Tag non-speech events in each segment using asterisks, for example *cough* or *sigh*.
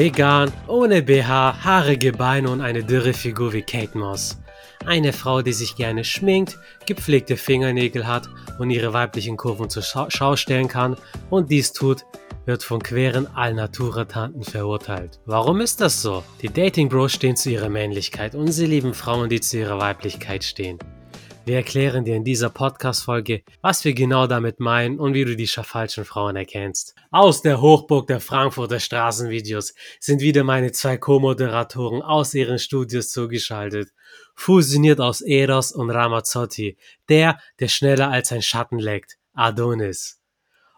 Vegan, ohne BH, haarige Beine und eine dürre Figur wie Kate Moss. Eine Frau, die sich gerne schminkt, gepflegte Fingernägel hat und ihre weiblichen Kurven zur Schau stellen kann und dies tut, wird von queren Allnatura-Tanten verurteilt. Warum ist das so? Die Dating Bros stehen zu ihrer Männlichkeit und sie lieben Frauen, die zu ihrer Weiblichkeit stehen. Wir erklären dir in dieser Podcast-Folge, was wir genau damit meinen und wie du die falschen Frauen erkennst. Aus der Hochburg der Frankfurter Straßenvideos sind wieder meine zwei Co-Moderatoren aus ihren Studios zugeschaltet. Fusioniert aus Eros und Ramazzotti, der, der schneller als ein Schatten leckt, Adonis.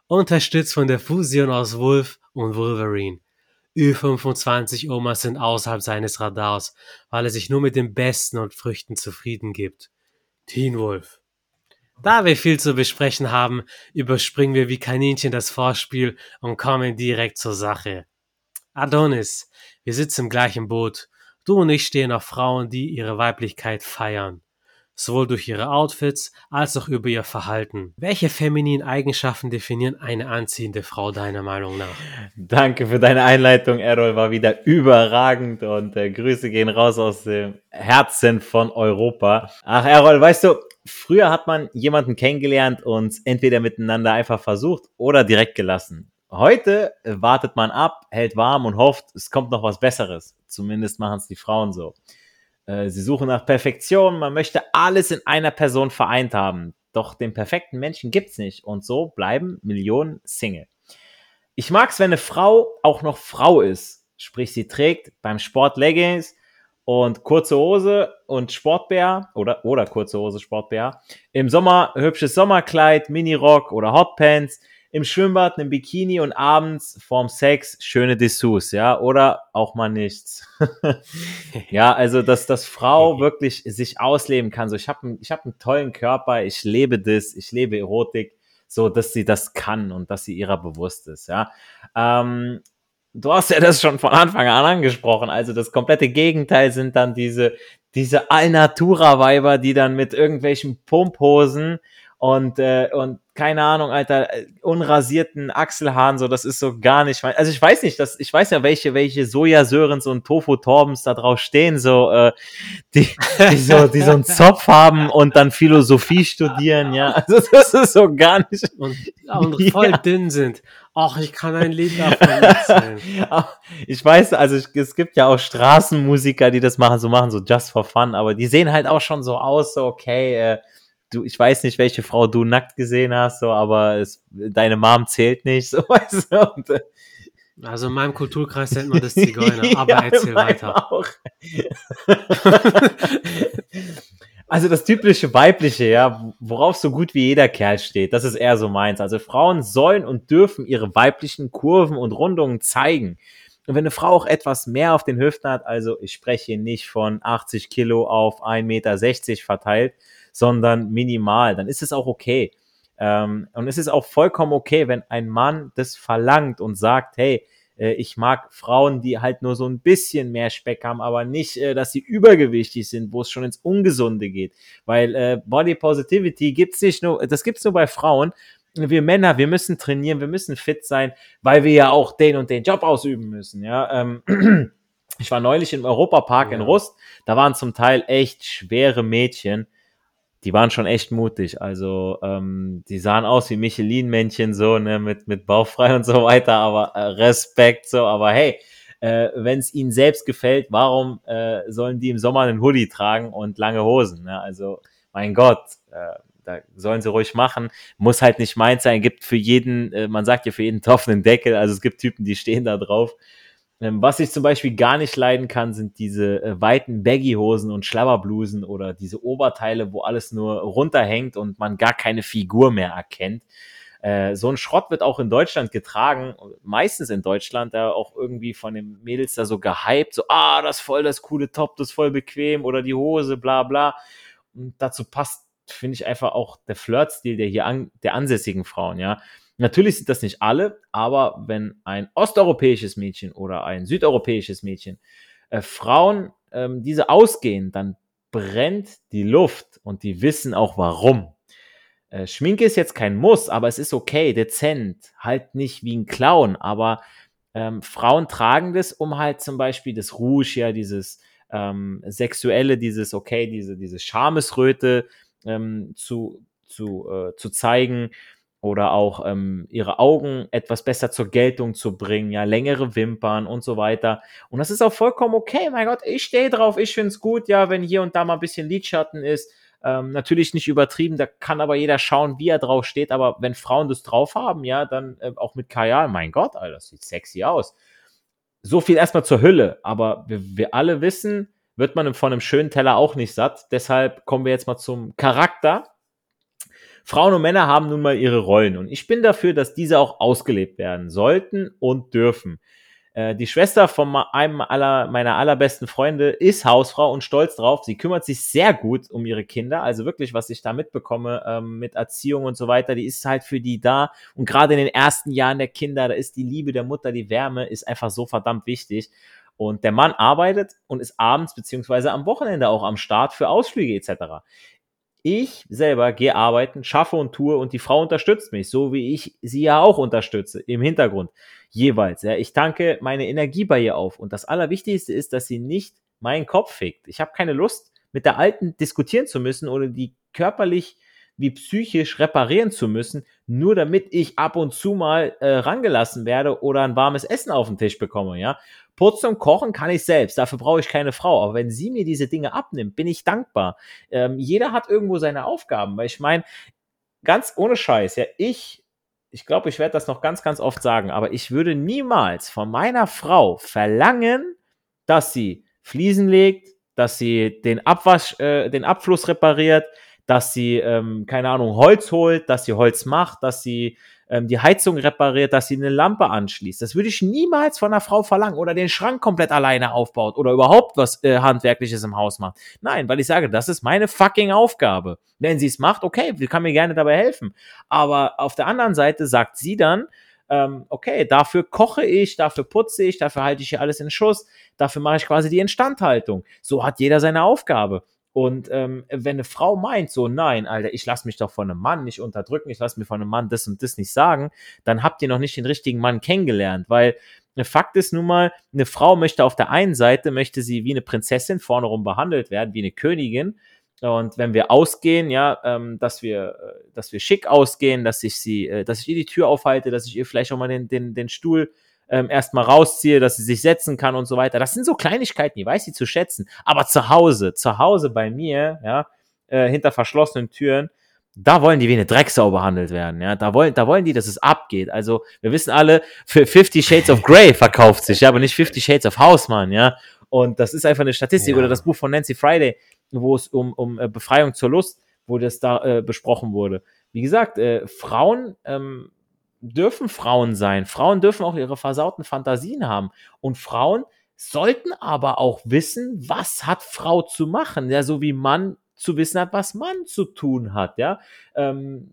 Unterstützt von der Fusion aus Wolf und Wolverine. Ü25 Omas sind außerhalb seines Radars, weil er sich nur mit den Besten und Früchten zufrieden gibt. Teen Wolf. Da wir viel zu besprechen haben, überspringen wir wie Kaninchen das Vorspiel und kommen direkt zur Sache. Adonis, wir sitzen im gleichen Boot. Du und ich stehen auf Frauen, die ihre Weiblichkeit feiern sowohl durch ihre Outfits als auch über ihr Verhalten. Welche femininen Eigenschaften definieren eine anziehende Frau deiner Meinung nach? Danke für deine Einleitung, Errol, war wieder überragend und äh, Grüße gehen raus aus dem Herzen von Europa. Ach, Errol, weißt du, früher hat man jemanden kennengelernt und entweder miteinander einfach versucht oder direkt gelassen. Heute wartet man ab, hält warm und hofft, es kommt noch was Besseres. Zumindest machen es die Frauen so. Äh, sie suchen nach Perfektion, man möchte alles in einer Person vereint haben. Doch den perfekten Menschen gibt's nicht und so bleiben Millionen Single. Ich mag's, wenn eine Frau auch noch Frau ist, sprich sie trägt beim Sport Leggings und kurze Hose und Sportbär oder oder kurze Hose Sportbär. Im Sommer hübsches Sommerkleid, Minirock oder Hotpants im Schwimmbad ein Bikini und abends vorm Sex schöne Dessous, ja, oder auch mal nichts. *laughs* ja, also dass das Frau *laughs* wirklich sich ausleben kann. So, ich habe ich hab einen tollen Körper, ich lebe das, ich lebe Erotik, so dass sie das kann und dass sie ihrer bewusst ist, ja. Ähm, du hast ja das schon von Anfang an angesprochen. Also das komplette Gegenteil sind dann diese, diese Allnatura-Weiber, die dann mit irgendwelchen Pumphosen und, äh, und keine Ahnung, Alter, unrasierten Achselhaaren, so, das ist so gar nicht mein, also ich weiß nicht, das, ich weiß ja, welche, welche Sojasörens und Tofu-Torbens da drauf stehen, so, äh, die, die so, die so einen Zopf haben und dann Philosophie studieren, ja, also das ist so gar nicht. Und, *laughs* und voll ja. dünn sind. Ach, ich kann ein Lied davon erzählen. ich weiß, also es gibt ja auch Straßenmusiker, die das machen, so machen, so just for fun, aber die sehen halt auch schon so aus, so, okay, äh, du, ich weiß nicht, welche Frau du nackt gesehen hast, so, aber es, deine Mom zählt nicht, *laughs* so, weißt du? Und, äh, also in meinem Kulturkreis nennt man das Zigeuner, *laughs* aber ja, erzähl weiter. Auch. *laughs* also das typische weibliche, ja, worauf so gut wie jeder Kerl steht, das ist eher so meins. Also Frauen sollen und dürfen ihre weiblichen Kurven und Rundungen zeigen. Und wenn eine Frau auch etwas mehr auf den Hüften hat, also ich spreche hier nicht von 80 Kilo auf 1,60 Meter verteilt, sondern minimal, dann ist es auch okay. Ähm, und es ist auch vollkommen okay, wenn ein Mann das verlangt und sagt, hey, äh, ich mag Frauen, die halt nur so ein bisschen mehr Speck haben, aber nicht, äh, dass sie übergewichtig sind, wo es schon ins Ungesunde geht. Weil äh, Body Positivity gibt's nicht nur, das gibt's nur bei Frauen. Wir Männer, wir müssen trainieren, wir müssen fit sein, weil wir ja auch den und den Job ausüben müssen. Ja, ähm, *clears throat* ich war neulich im Europapark ja. in Rust, da waren zum Teil echt schwere Mädchen die waren schon echt mutig. Also ähm, die sahen aus wie Michelin-Männchen so, ne, mit, mit Bauchfrei und so weiter, aber äh, Respekt so, aber hey, äh, wenn es ihnen selbst gefällt, warum äh, sollen die im Sommer einen Hoodie tragen und lange Hosen? Ne? Also, mein Gott, äh, da sollen sie ruhig machen. Muss halt nicht meins sein. Gibt für jeden, äh, man sagt ja für jeden Topf einen Deckel. Also es gibt Typen, die stehen da drauf. Ähm, was ich zum Beispiel gar nicht leiden kann, sind diese äh, weiten Baggy-Hosen und Schlabberblusen oder diese Oberteile, wo alles nur runterhängt und man gar keine Figur mehr erkennt. Äh, so ein Schrott wird auch in Deutschland getragen, meistens in Deutschland, da auch irgendwie von den Mädels da so gehypt, so, ah, das ist voll das coole Top, das ist voll bequem oder die Hose, bla bla. Und dazu passt, finde ich, einfach auch der Flirtstil der hier an, der ansässigen Frauen, ja. Natürlich sind das nicht alle, aber wenn ein osteuropäisches Mädchen oder ein südeuropäisches Mädchen äh, Frauen ähm, diese ausgehen, dann brennt die Luft und die wissen auch warum. Äh, Schminke ist jetzt kein Muss, aber es ist okay, dezent, halt nicht wie ein Clown, aber Ähm, Frauen tragen das, um halt zum Beispiel das Rouge, ja, dieses ähm, sexuelle, dieses, okay, diese, diese Schamesröte ähm, zu, zu, äh, zu zeigen oder auch ähm, ihre Augen etwas besser zur Geltung zu bringen, ja, längere Wimpern und so weiter. Und das ist auch vollkommen okay, mein Gott, ich stehe drauf, ich finde es gut, ja, wenn hier und da mal ein bisschen Lidschatten ist. Ähm, natürlich nicht übertrieben, da kann aber jeder schauen, wie er drauf steht, aber wenn Frauen das drauf haben, ja, dann äh, auch mit Kajal, mein Gott, Alter, das sieht sexy aus. So viel erstmal zur Hülle, aber wir, wir alle wissen, wird man von einem schönen Teller auch nicht satt. Deshalb kommen wir jetzt mal zum Charakter Frauen und Männer haben nun mal ihre Rollen und ich bin dafür, dass diese auch ausgelebt werden sollten und dürfen. Äh, die Schwester von einem aller, meiner allerbesten Freunde ist Hausfrau und stolz drauf. Sie kümmert sich sehr gut um ihre Kinder. Also wirklich, was ich da mitbekomme ähm, mit Erziehung und so weiter, die ist halt für die da. Und gerade in den ersten Jahren der Kinder, da ist die Liebe der Mutter, die Wärme, ist einfach so verdammt wichtig. Und der Mann arbeitet und ist abends beziehungsweise am Wochenende auch am Start für Ausflüge etc. Ich selber gehe arbeiten, schaffe und tue und die Frau unterstützt mich, so wie ich sie ja auch unterstütze, im Hintergrund jeweils. Ja. Ich tanke meine Energie bei ihr auf. Und das Allerwichtigste ist, dass sie nicht meinen Kopf fickt. Ich habe keine Lust, mit der Alten diskutieren zu müssen oder die körperlich wie psychisch reparieren zu müssen, nur damit ich ab und zu mal äh, rangelassen werde oder ein warmes Essen auf den Tisch bekomme, ja. Putzen und kochen kann ich selbst, dafür brauche ich keine Frau. Aber wenn sie mir diese Dinge abnimmt, bin ich dankbar. Ähm, jeder hat irgendwo seine Aufgaben, weil ich meine, ganz ohne Scheiß, ja, ich, ich glaube, ich werde das noch ganz, ganz oft sagen, aber ich würde niemals von meiner Frau verlangen, dass sie Fliesen legt, dass sie den Abwasch, äh, den Abfluss repariert, dass sie, ähm, keine Ahnung, Holz holt, dass sie Holz macht, dass sie ähm, die Heizung repariert, dass sie eine Lampe anschließt. Das würde ich niemals von einer Frau verlangen oder den Schrank komplett alleine aufbaut oder überhaupt was äh, Handwerkliches im Haus macht. Nein, weil ich sage, das ist meine fucking Aufgabe. Wenn sie es macht, okay, sie kann mir gerne dabei helfen. Aber auf der anderen Seite sagt sie dann, ähm, okay, dafür koche ich, dafür putze ich, dafür halte ich hier alles in Schuss, dafür mache ich quasi die Instandhaltung. So hat jeder seine Aufgabe. Und ähm, wenn eine Frau meint, so, nein, Alter, ich lasse mich doch von einem Mann nicht unterdrücken, ich lasse mir von einem Mann das und das nicht sagen, dann habt ihr noch nicht den richtigen Mann kennengelernt, weil Fakt ist nun mal, eine Frau möchte auf der einen Seite, möchte sie wie eine Prinzessin vorne rum behandelt werden, wie eine Königin. Und wenn wir ausgehen, ja, ähm, dass wir, äh, dass wir schick ausgehen, dass ich sie, äh, dass ich ihr die Tür aufhalte, dass ich ihr vielleicht auch mal den, den, den Stuhl ähm, erstmal rausziehe, dass sie sich setzen kann und so weiter. Das sind so Kleinigkeiten, die weiß sie zu schätzen. Aber zu Hause, zu Hause bei mir, ja, äh, hinter verschlossenen Türen, da wollen die wie eine Drecksau behandelt werden, ja. Da wollen, da wollen die, dass es abgeht. Also, wir wissen alle, für 50 Shades of Grey verkauft sich, ja, aber nicht 50 Shades of Houseman, ja. Und das ist einfach eine Statistik. Ja. Oder das Buch von Nancy Friday, wo es um, um äh, Befreiung zur Lust, wo das da äh, besprochen wurde. Wie gesagt, äh, Frauen ähm, dürfen Frauen sein. Frauen dürfen auch ihre versauten Fantasien haben. Und Frauen sollten aber auch wissen, was hat Frau zu machen. Ja, so wie Mann zu wissen hat, was Mann zu tun hat. Ja, ähm,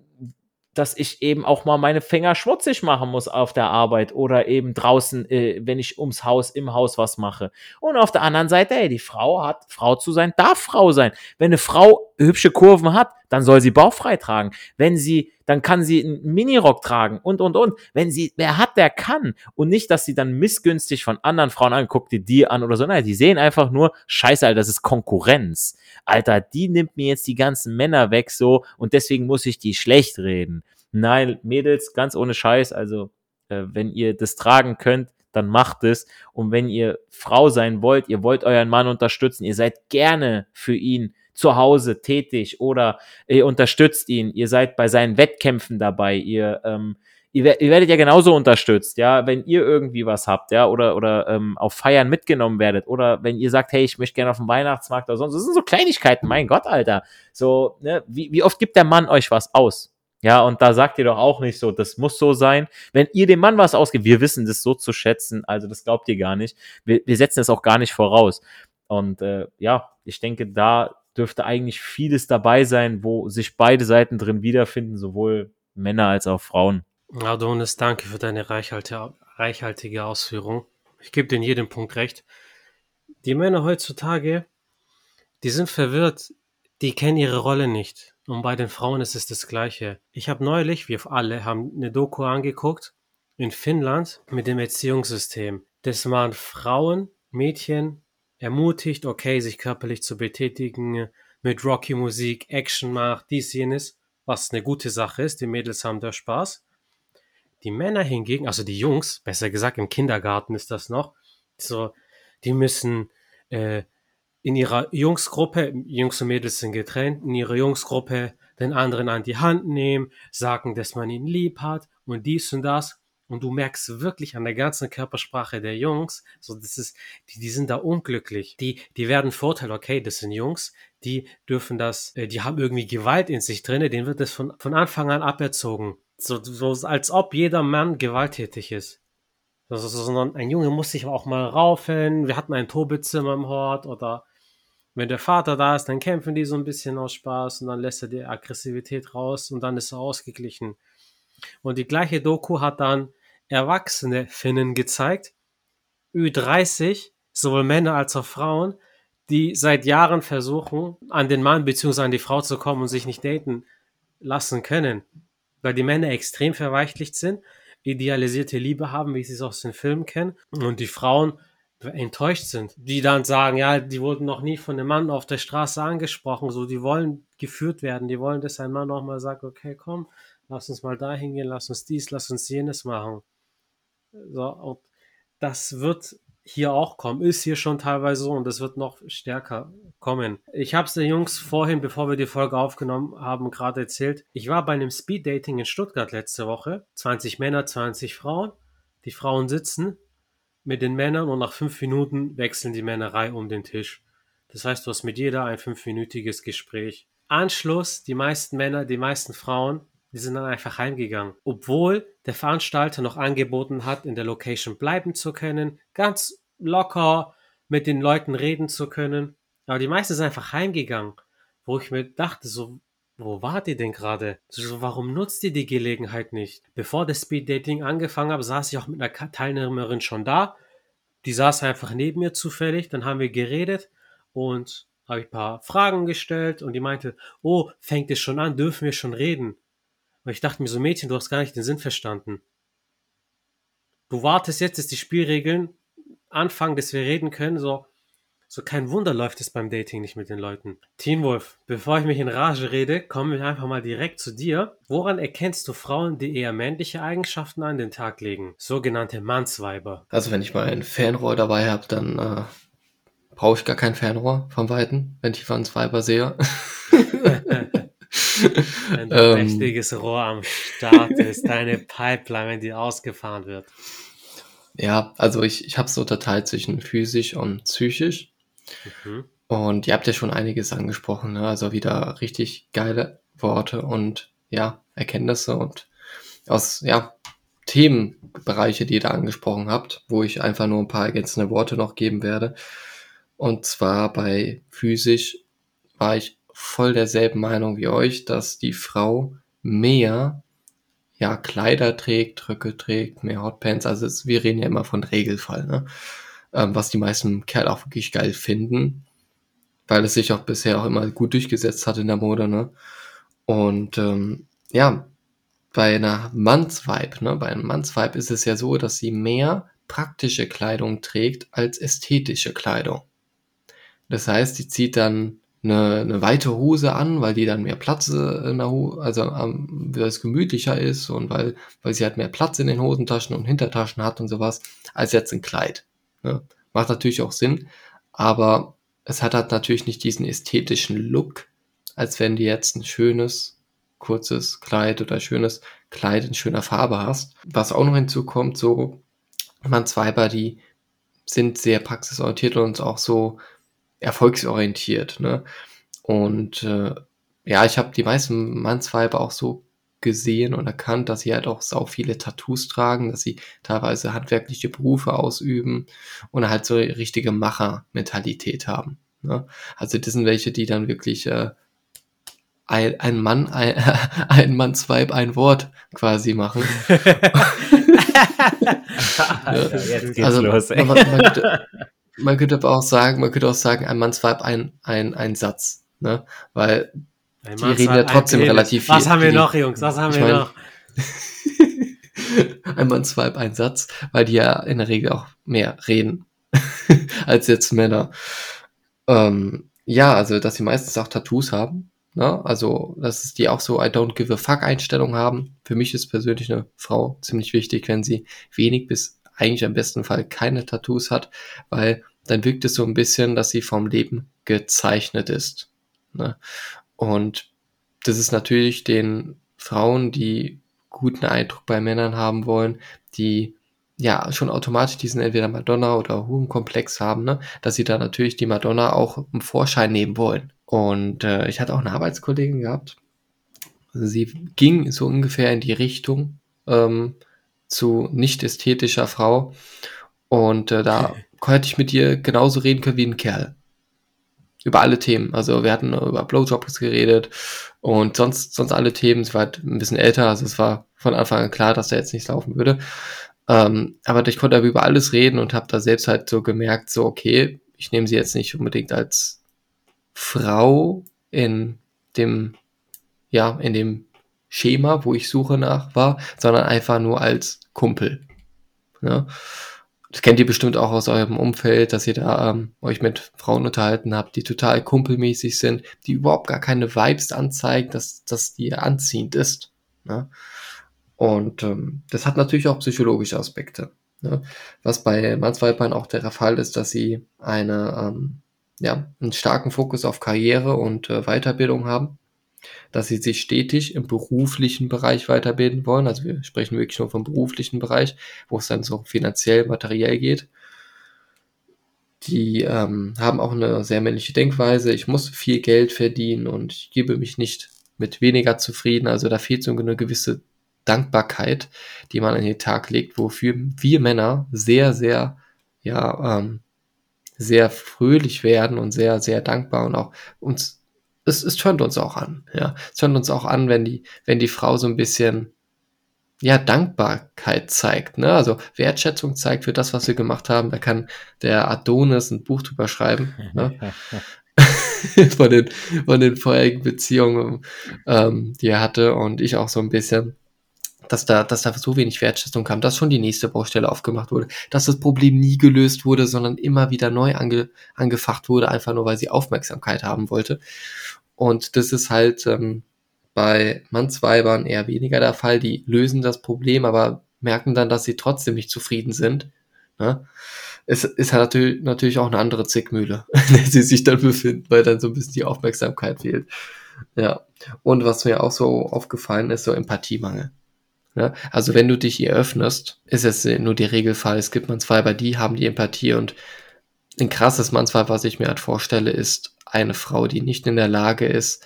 dass ich eben auch mal meine Finger schmutzig machen muss auf der Arbeit oder eben draußen, äh, wenn ich ums Haus, im Haus was mache. Und auf der anderen Seite, ey, die Frau hat, Frau zu sein, darf Frau sein. Wenn eine Frau hübsche Kurven hat, dann soll sie bauchfrei tragen. Wenn sie, dann kann sie einen Minirock tragen und, und, und. Wenn sie, wer hat, der kann. Und nicht, dass sie dann missgünstig von anderen Frauen anguckt, die die an oder so. Nein, die sehen einfach nur, scheiße, Alter, das ist Konkurrenz. Alter, die nimmt mir jetzt die ganzen Männer weg so und deswegen muss ich die schlecht reden. Nein, Mädels, ganz ohne Scheiß, also äh, wenn ihr das tragen könnt, dann macht es. Und wenn ihr Frau sein wollt, ihr wollt euren Mann unterstützen, ihr seid gerne für ihn zu Hause tätig oder ihr unterstützt ihn, ihr seid bei seinen Wettkämpfen dabei, ihr, ähm, ihr, ihr werdet ja genauso unterstützt, ja, wenn ihr irgendwie was habt, ja, oder, oder ähm, auf Feiern mitgenommen werdet, oder wenn ihr sagt, hey, ich möchte gerne auf den Weihnachtsmarkt oder sonst, das sind so Kleinigkeiten, mein Gott, Alter. So, ne, wie, wie oft gibt der Mann euch was aus? Ja, und da sagt ihr doch auch nicht so, das muss so sein. Wenn ihr dem Mann was ausgibt, wir wissen das so zu schätzen, also das glaubt ihr gar nicht. Wir, wir setzen es auch gar nicht voraus. Und äh, ja, ich denke, da dürfte eigentlich vieles dabei sein, wo sich beide Seiten drin wiederfinden, sowohl Männer als auch Frauen. Adonis, danke für deine reichhaltige Ausführung. Ich gebe dir in jedem Punkt recht. Die Männer heutzutage, die sind verwirrt, die kennen ihre Rolle nicht. Und bei den Frauen ist es das Gleiche. Ich habe neulich, wir alle haben eine Doku angeguckt in Finnland mit dem Erziehungssystem, dass man Frauen, Mädchen ermutigt, okay, sich körperlich zu betätigen, mit Rocky-Musik, Action macht, dies, jenes, was eine gute Sache ist. Die Mädels haben da Spaß. Die Männer hingegen, also die Jungs, besser gesagt im Kindergarten ist das noch, so, die müssen äh, in ihrer Jungsgruppe, Jungs und Mädels sind getrennt, in ihrer Jungsgruppe den anderen an die Hand nehmen, sagen, dass man ihn lieb hat und dies und das. Und du merkst wirklich an der ganzen Körpersprache der Jungs, so das ist, die, die sind da unglücklich. Die, die werden Vorteil, okay, das sind Jungs, die dürfen das, äh, die haben irgendwie Gewalt in sich drinne, denen wird das von, von Anfang an aberzogen. So, so als ob jeder Mann gewalttätig ist. Also, sondern ein Junge muss sich auch mal raufen. Wir hatten ein Tobezimmer im Hort oder wenn der Vater da ist, dann kämpfen die so ein bisschen aus Spaß und dann lässt er die Aggressivität raus und dann ist er ausgeglichen. Und die gleiche Doku hat dann erwachsene Finnen gezeigt, Ü30, sowohl Männer als auch Frauen, die seit Jahren versuchen, an den Mann bzw. an die Frau zu kommen und sich nicht daten lassen können. Weil die Männer extrem verweichlicht sind, idealisierte Liebe haben, wie sie es aus den Filmen kennen, und die Frauen enttäuscht sind, die dann sagen, ja, die wurden noch nie von einem Mann auf der Straße angesprochen, so, die wollen geführt werden, die wollen, dass ein Mann auch mal sagt, okay, komm, lass uns mal dahin gehen, lass uns dies, lass uns jenes machen. So, und das wird hier auch kommen, ist hier schon teilweise so und das wird noch stärker kommen. Ich habe es den Jungs vorhin, bevor wir die Folge aufgenommen haben, gerade erzählt. Ich war bei einem Speeddating in Stuttgart letzte Woche. 20 Männer, 20 Frauen. Die Frauen sitzen mit den Männern und nach fünf Minuten wechseln die Männerei um den Tisch. Das heißt, du hast mit jeder ein fünfminütiges Gespräch. Anschluss, die meisten Männer, die meisten Frauen die sind dann einfach heimgegangen. Obwohl der Veranstalter noch angeboten hat, in der Location bleiben zu können, ganz locker mit den Leuten reden zu können. Aber die meisten sind einfach heimgegangen. Wo ich mir dachte, so, wo wart ihr denn gerade? So, warum nutzt ihr die Gelegenheit nicht? Bevor das Speeddating angefangen hat, saß ich auch mit einer Teilnehmerin schon da. Die saß einfach neben mir zufällig. Dann haben wir geredet und habe ich ein paar Fragen gestellt und die meinte, oh, fängt es schon an, dürfen wir schon reden? Und ich dachte mir so, Mädchen, du hast gar nicht den Sinn verstanden. Du wartest jetzt, dass die Spielregeln anfangen, dass wir reden können, so, so kein Wunder läuft es beim Dating nicht mit den Leuten. Teen Wolf, bevor ich mich in Rage rede, kommen wir einfach mal direkt zu dir. Woran erkennst du Frauen, die eher männliche Eigenschaften an den Tag legen? Sogenannte Mannsweiber. Also wenn ich mal ein Fernrohr dabei habe, dann äh, brauche ich gar kein Fernrohr vom Weiten, wenn ich Mannsweiber sehe. *laughs* *laughs* *laughs* Ein ähm, mächtiges Rohr am Start ist, deine Pipeline, die ausgefahren wird. Ja, also ich, ich habe es so unterteilt zwischen physisch und psychisch. Mhm. Und ihr habt ja schon einiges angesprochen, ne? also wieder richtig geile Worte und ja, Erkenntnisse und aus ja, Themenbereiche, die ihr da angesprochen habt, wo ich einfach nur ein paar ergänzende Worte noch geben werde. Und zwar bei physisch war ich voll derselben Meinung wie euch, dass die Frau mehr ja, Kleider trägt, Röcke trägt, mehr Hotpants. Also es, wir reden ja immer von Regelfall, ne? Ähm, was die meisten Kerl auch wirklich geil finden, weil es sich auch bisher auch immer gut durchgesetzt hat in der Mode, ne? Und ähm, ja, bei einer Mannsvibe, ne? Bei einem Mannsvibe ist es ja so, dass sie mehr praktische Kleidung trägt als ästhetische Kleidung. Das heißt, sie zieht dann eine, eine weite Hose an, weil die dann mehr Platz in der Hose, also ähm, weil es gemütlicher ist und weil, weil sie halt mehr Platz in den Hosentaschen und Hintertaschen hat und sowas, als jetzt ein Kleid. Ne? Macht natürlich auch Sinn, aber es hat halt natürlich nicht diesen ästhetischen Look, als wenn du jetzt ein schönes, kurzes Kleid oder schönes Kleid in schöner Farbe hast. Was auch noch hinzukommt, so man Zweiber, die sind sehr praxisorientiert und auch so erfolgsorientiert. Ne? Und äh, ja, ich habe die meisten Mannsweiber auch so gesehen und erkannt, dass sie halt auch sau viele Tattoos tragen, dass sie teilweise handwerkliche Berufe ausüben und halt so richtige Macher-Mentalität haben. Ne? Also das sind welche, die dann wirklich äh, ein, ein Mann, ein, *laughs* ein Mannsweib, ein Wort quasi machen. *laughs* *laughs* ja, also los, man, man, könnte, man könnte aber auch sagen, man könnte auch sagen, ein Mannsweib ein, ein, ein Satz, ne? Weil die reden ja trotzdem relativ viel. Was haben wir noch, Jungs? Was haben wir mein, noch? *laughs* Ein Swipe, ein Satz, weil die ja in der Regel auch mehr reden *laughs* als jetzt Männer. Ähm, ja, also, dass sie meistens auch Tattoos haben. Ne? Also, dass die auch so I don't give a fuck Einstellung haben. Für mich ist persönlich eine Frau ziemlich wichtig, wenn sie wenig bis eigentlich am besten Fall keine Tattoos hat, weil dann wirkt es so ein bisschen, dass sie vom Leben gezeichnet ist. Ne? Und das ist natürlich den Frauen, die guten Eindruck bei Männern haben wollen, die ja schon automatisch diesen entweder Madonna oder Hurenkomplex haben, ne, dass sie da natürlich die Madonna auch im Vorschein nehmen wollen. Und äh, ich hatte auch eine Arbeitskollegin gehabt. Sie ging so ungefähr in die Richtung ähm, zu nicht ästhetischer Frau. Und äh, da *laughs* hätte ich mit ihr genauso reden können wie ein Kerl. Über alle Themen. Also wir hatten über Blowjobs geredet und sonst, sonst alle Themen. Sie war halt ein bisschen älter, also es war von Anfang an klar, dass da jetzt nichts laufen würde. Ähm, aber ich konnte aber über alles reden und habe da selbst halt so gemerkt, so okay, ich nehme sie jetzt nicht unbedingt als Frau in dem, ja, in dem Schema, wo ich suche nach war, sondern einfach nur als Kumpel. Ja? Das kennt ihr bestimmt auch aus eurem Umfeld, dass ihr da ähm, euch mit Frauen unterhalten habt, die total kumpelmäßig sind, die überhaupt gar keine Vibes anzeigen, dass, dass die anziehend ist. Ne? Und ähm, das hat natürlich auch psychologische Aspekte. Ne? Was bei Mannsweibern auch der Fall ist, dass sie eine, ähm, ja, einen starken Fokus auf Karriere und äh, Weiterbildung haben dass sie sich stetig im beruflichen Bereich weiterbilden wollen. Also wir sprechen wirklich nur vom beruflichen Bereich, wo es dann so finanziell, materiell geht. Die ähm, haben auch eine sehr männliche Denkweise. Ich muss viel Geld verdienen und ich gebe mich nicht mit weniger zufrieden. Also da fehlt so eine gewisse Dankbarkeit, die man an den Tag legt, wofür wir Männer sehr, sehr, ja, ähm, sehr fröhlich werden und sehr, sehr dankbar und auch uns es, es tönt uns auch an, ja. Es tönt uns auch an, wenn die, wenn die Frau so ein bisschen, ja, Dankbarkeit zeigt, ne? Also Wertschätzung zeigt für das, was wir gemacht haben. Da kann der Adonis ein Buch drüber schreiben, ne? *laughs* von den, von den vorherigen Beziehungen, ähm, die er hatte und ich auch so ein bisschen dass da, dass da so wenig Wertschätzung kam, dass schon die nächste Baustelle aufgemacht wurde, dass das Problem nie gelöst wurde, sondern immer wieder neu ange, angefacht wurde, einfach nur weil sie Aufmerksamkeit haben wollte. Und das ist halt ähm, bei Mannsweibern eher weniger der Fall. Die lösen das Problem, aber merken dann, dass sie trotzdem nicht zufrieden sind. Ne? Es ist halt natürlich, auch eine andere Zickmühle, *laughs* in der sie sich dann befinden, weil dann so ein bisschen die Aufmerksamkeit fehlt. Ja. Und was mir auch so aufgefallen ist, so Empathiemangel. Ne? Also wenn du dich hier öffnest, ist es nur die Regelfall. Es gibt Mannsweiber, die haben die Empathie und ein krasses Mannsweib, was ich mir halt vorstelle, ist eine Frau, die nicht in der Lage ist,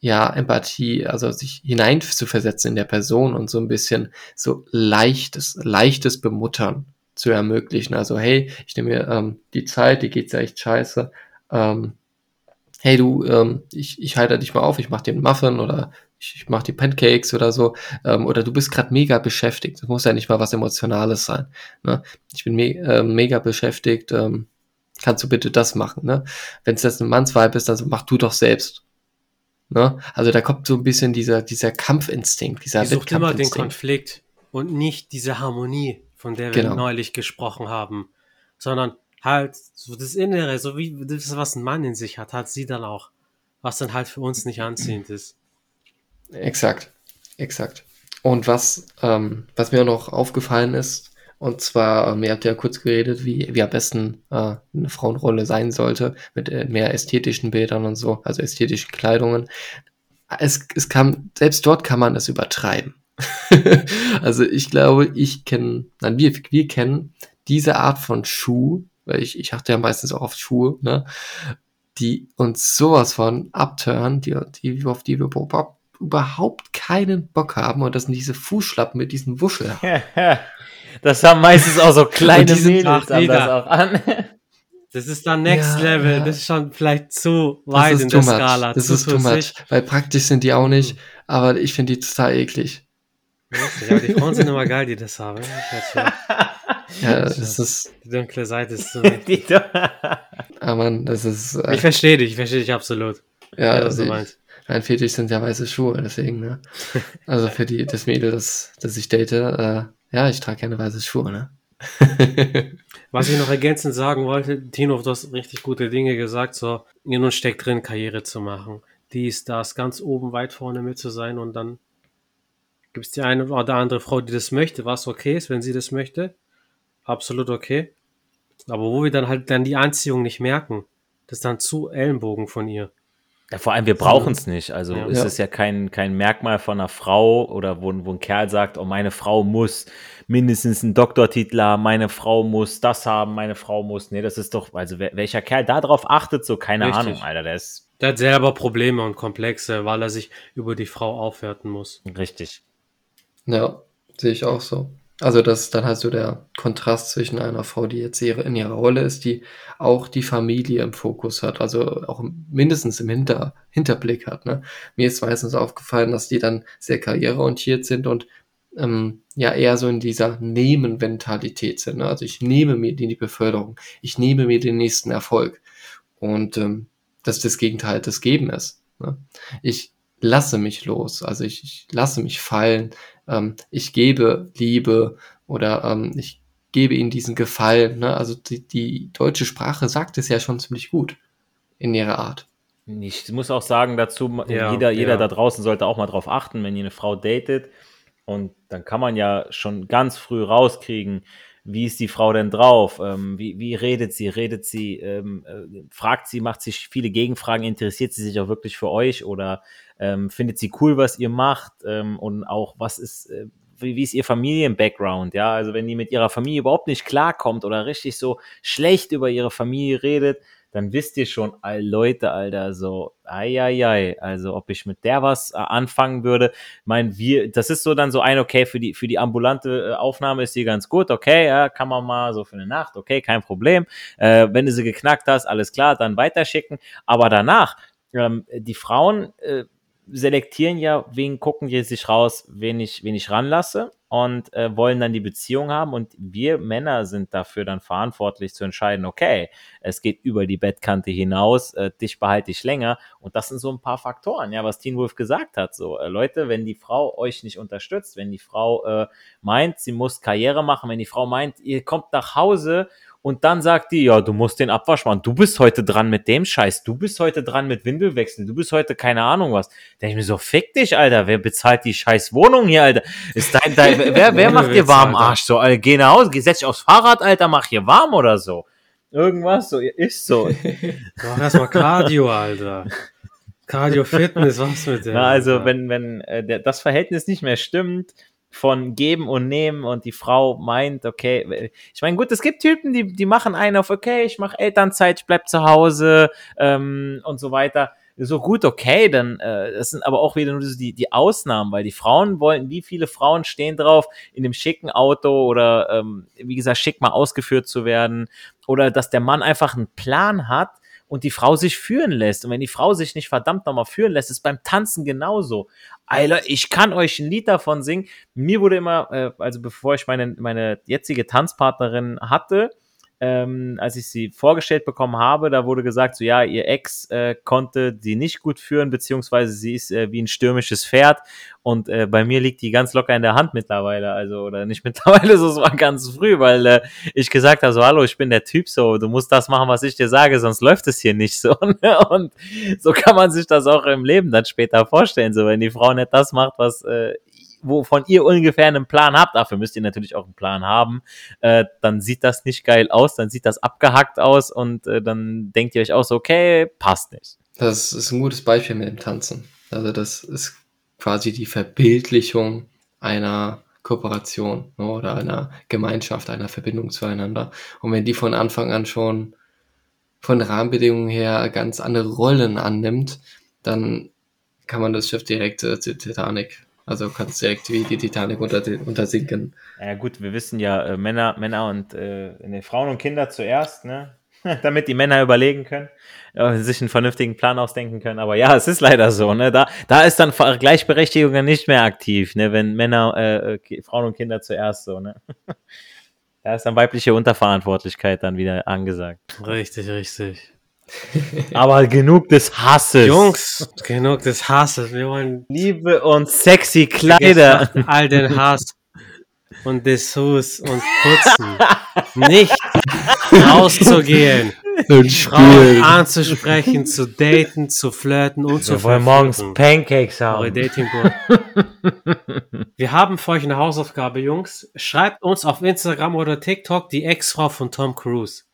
ja, Empathie, also sich hinein zu versetzen in der Person und so ein bisschen so leichtes, leichtes Bemuttern zu ermöglichen. Also, hey, ich nehme mir ähm, die Zeit, die geht's ja echt scheiße. Ähm, hey du, ähm, ich, ich halte dich mal auf, ich mach dir einen Muffin oder ich, ich mach die Pancakes oder so. Ähm, oder du bist gerade mega beschäftigt. Das muss ja nicht mal was Emotionales sein. Ne? Ich bin me äh, mega beschäftigt. Ähm, kannst du bitte das machen, ne? Wenn es jetzt ein Mannsweib ist, also mach du doch selbst. Ne? Also da kommt so ein bisschen dieser, dieser Kampfinstinkt, dieser Die sucht immer den Konflikt und nicht diese Harmonie, von der wir genau. neulich gesprochen haben, sondern halt so das Innere, so wie das, was ein Mann in sich hat, hat sie dann auch, was dann halt für uns nicht anziehend ist. Exakt, exakt. Und was, ähm, was mir noch aufgefallen ist, und zwar, ähm, ihr habt ja kurz geredet, wie, wie am besten äh, eine Frauenrolle sein sollte, mit äh, mehr ästhetischen Bildern und so, also ästhetischen Kleidungen. Es, es kann, selbst dort kann man es übertreiben. *laughs* also ich glaube, ich kenne, nein, wir, wir kennen diese Art von Schuh, weil ich, ich achte ja meistens auch auf Schuhe, ne, die uns sowas von abtören, die, die, auf die wir überhaupt keinen Bock haben und das sind diese Fußschlappen mit diesen Wuscheln. *laughs* Das haben meistens auch so kleine Mädels das auch an. Das ist dann Next ja, Level. Ja. Das ist schon vielleicht zu weit in der much. Skala. Das ist too much. Weil praktisch sind die auch nicht, aber ich finde die total eklig. Ja, die Frauen sind immer geil, die das haben. *laughs* ja, das ist. Die dunkle Seite ist so. *laughs* ah, Mann, das ist. Äh, ich verstehe dich, ich verstehe dich absolut. Ja, ja du meinst. Mein Fetisch sind ja weiße Schuhe, deswegen, ne? *laughs* Also für die, das Mädel, das, das ich date, äh, ja, ich trage keine weiße Schuhe, ne? *laughs* Was ich noch ergänzend sagen wollte, Tino, du hast richtig gute Dinge gesagt, so, ihr nun steckt drin, Karriere zu machen. Dies, das, ganz oben weit vorne mit zu sein und dann gibt es die eine oder andere Frau, die das möchte, was okay ist, wenn sie das möchte. Absolut okay. Aber wo wir dann halt dann die Anziehung nicht merken, das ist dann zu Ellenbogen von ihr. Ja, vor allem, wir brauchen es nicht. Also Ja. ist Ja. es ja kein, kein Merkmal von einer Frau oder wo, wo ein Kerl sagt, oh, meine Frau muss mindestens einen Doktortitel haben, meine Frau muss das haben, meine Frau muss. Nee, das ist doch, also wer, welcher Kerl darauf achtet, so keine Richtig. Ahnung, Alter, der ist Der hat selber Probleme und Komplexe, weil er sich über die Frau aufwerten muss. richtig. Ja, sehe ich auch so. Also das ist dann halt so der Kontrast zwischen einer Frau, die jetzt in ihrer Rolle ist, die auch die Familie im Fokus hat, also auch mindestens im Hinter, Hinterblick hat. Ne? Mir ist meistens aufgefallen, dass die dann sehr karriereorientiert sind und ähm, ja eher so in dieser Nehmen-Mentalität sind. Ne? Also ich nehme mir die, Beförderung, ich nehme mir den nächsten Erfolg. Und ähm, das ist das Gegenteil des Gebens. Ne? Ich lasse mich los, also ich, ich lasse mich fallen, ähm, ich gebe Liebe oder ähm, ich gebe ihnen diesen Gefallen. Ne? Also die, die deutsche Sprache sagt es ja schon ziemlich gut in ihrer Art. Ich muss auch sagen dazu, Ja, jeder, jeder ja. da draußen sollte auch mal drauf achten, wenn ihr eine Frau datet. Und dann kann man ja schon ganz früh rauskriegen, wie ist die Frau denn drauf? Ähm, wie, wie redet sie? Redet sie? Ähm, äh, fragt sie? Macht sich viele Gegenfragen? Interessiert sie sich auch wirklich für euch? Oder ähm, findet sie cool, was ihr macht? Ähm, und auch, was ist, äh, wie, wie ist ihr Familien-Background? Ja, also wenn die mit ihrer Familie überhaupt nicht klarkommt oder richtig so schlecht über ihre Familie redet, dann wisst ihr schon, all Leute, Alter, so, ei, ei, ei, also ob ich mit der was äh, anfangen würde, mein, wir, das ist so dann so ein, okay, für die, für die ambulante äh, Aufnahme ist die ganz gut, okay, ja, kann man mal so für eine Nacht, okay, kein Problem, äh, wenn du sie geknackt hast, alles klar, dann weiterschicken, aber danach, ähm, die Frauen äh, selektieren ja, wen gucken die sich raus, wen ich, wen ich ranlasse und äh, wollen dann die Beziehung haben und wir Männer sind dafür dann verantwortlich zu entscheiden, okay, es geht über die Bettkante hinaus, äh, dich behalte ich länger und das sind so ein paar Faktoren, ja, was Teen Wolf gesagt hat, so, äh, Leute, wenn die Frau euch nicht unterstützt, wenn die Frau äh, meint, sie muss Karriere machen, wenn die Frau meint, ihr kommt nach Hause und dann sagt die, ja, du musst den Abwasch machen. Du bist heute dran mit dem Scheiß. Du bist heute dran mit Windelwechseln. Du bist heute keine Ahnung was. Da denke ich mir so, fick dich, Alter. Wer bezahlt die scheiß Wohnung hier, Alter? Ist dein, dein, *laughs* wer, wer macht dir warm. Arsch? So, Alter, geh nach Hause, geh, setz dich aufs Fahrrad, Alter, mach hier warm oder so. Irgendwas, so, ist so. *laughs* Mach erstmal Cardio, Alter. Cardio Fitness, was mit der? Na, also, wenn, wenn äh, das Verhältnis nicht mehr stimmt von geben und nehmen und die Frau meint, okay, ich meine, gut, es gibt Typen, die, die machen einen auf, okay, ich mache Elternzeit, ich bleib zu Hause ähm, und so weiter. So gut, okay, dann äh, das sind aber auch wieder nur die, die Ausnahmen, weil die Frauen wollen, wie viele Frauen stehen drauf, in dem schicken Auto oder ähm, wie gesagt, schick mal ausgeführt zu werden oder dass der Mann einfach einen Plan hat und die Frau sich führen lässt. Und wenn die Frau sich nicht verdammt nochmal führen lässt, ist beim Tanzen genauso. Alter, ich kann euch ein Lied davon singen. Mir wurde immer, äh, also bevor ich meine, meine jetzige Tanzpartnerin hatte, ähm, als ich sie vorgestellt bekommen habe, da wurde gesagt, so ja, ihr Ex äh, konnte sie nicht gut führen, beziehungsweise sie ist äh, wie ein stürmisches Pferd und äh, bei mir liegt die ganz locker in der Hand mittlerweile, also oder nicht *laughs* mittlerweile, so es war ganz früh, weil äh, ich gesagt habe, so hallo, ich bin der Typ, so du musst das machen, was ich dir sage, sonst läuft es hier nicht so *laughs* ne? und so kann man sich das auch im Leben dann später vorstellen, so wenn die Frau nicht das macht, was äh, wovon ihr ungefähr einen Plan habt, dafür müsst ihr natürlich auch einen Plan haben, äh, dann sieht das nicht geil aus, dann sieht das abgehackt aus und äh, dann denkt ihr euch auch so, okay, passt nicht. Das ist ein gutes Beispiel mit dem Tanzen. Also das ist quasi die Verbildlichung einer Kooperation ne, oder einer Gemeinschaft, einer Verbindung zueinander. Und wenn die von Anfang an schon von Rahmenbedingungen her ganz andere Rollen annimmt, dann kann man das Schiff direkt äh, zur Titanic, also kann es direkt wie die Titanic unter, untersinken. Ja gut, wir wissen ja, äh, Männer, Männer und äh, ne, Frauen und Kinder zuerst, ne? *laughs* damit die Männer überlegen können, äh, sich einen vernünftigen Plan ausdenken können. Aber ja, es ist leider so. Ne? Da, da ist dann Gleichberechtigung dann nicht mehr aktiv, ne? wenn Männer, äh, äh, Frauen und Kinder zuerst so. Ne? *laughs* da ist dann weibliche Unterverantwortlichkeit dann wieder angesagt. Richtig, richtig. *laughs* Aber genug des Hasses. Jungs, genug des Hasses. Wir wollen Liebe und sexy Kleider. all den Hass. und Dessous und Putzen. *laughs* Nicht rauszugehen, Frauen anzusprechen, zu daten, zu flirten und zu Wir wollen morgens Pancakes haben. Dating *laughs* Wir haben für euch eine Hausaufgabe, Jungs. Schreibt uns auf Instagram oder TikTok die Ex-Frau von Tom Cruise.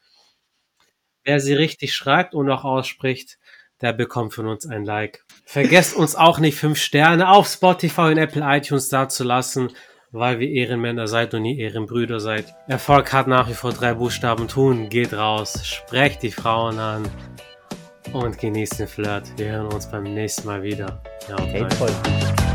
Wer sie richtig schreibt und auch ausspricht, der bekommt von uns ein Like. Vergesst uns auch nicht fünf Sterne auf Spotify und Apple iTunes dazulassen, weil wir Ehrenmänner seid und ihr Ehrenbrüder seid. Erfolg hat nach wie vor drei Buchstaben tun. Geht raus, sprecht die Frauen an und genießt den Flirt. Wir hören uns beim nächsten Mal wieder. Ja, Hey, bye. toll.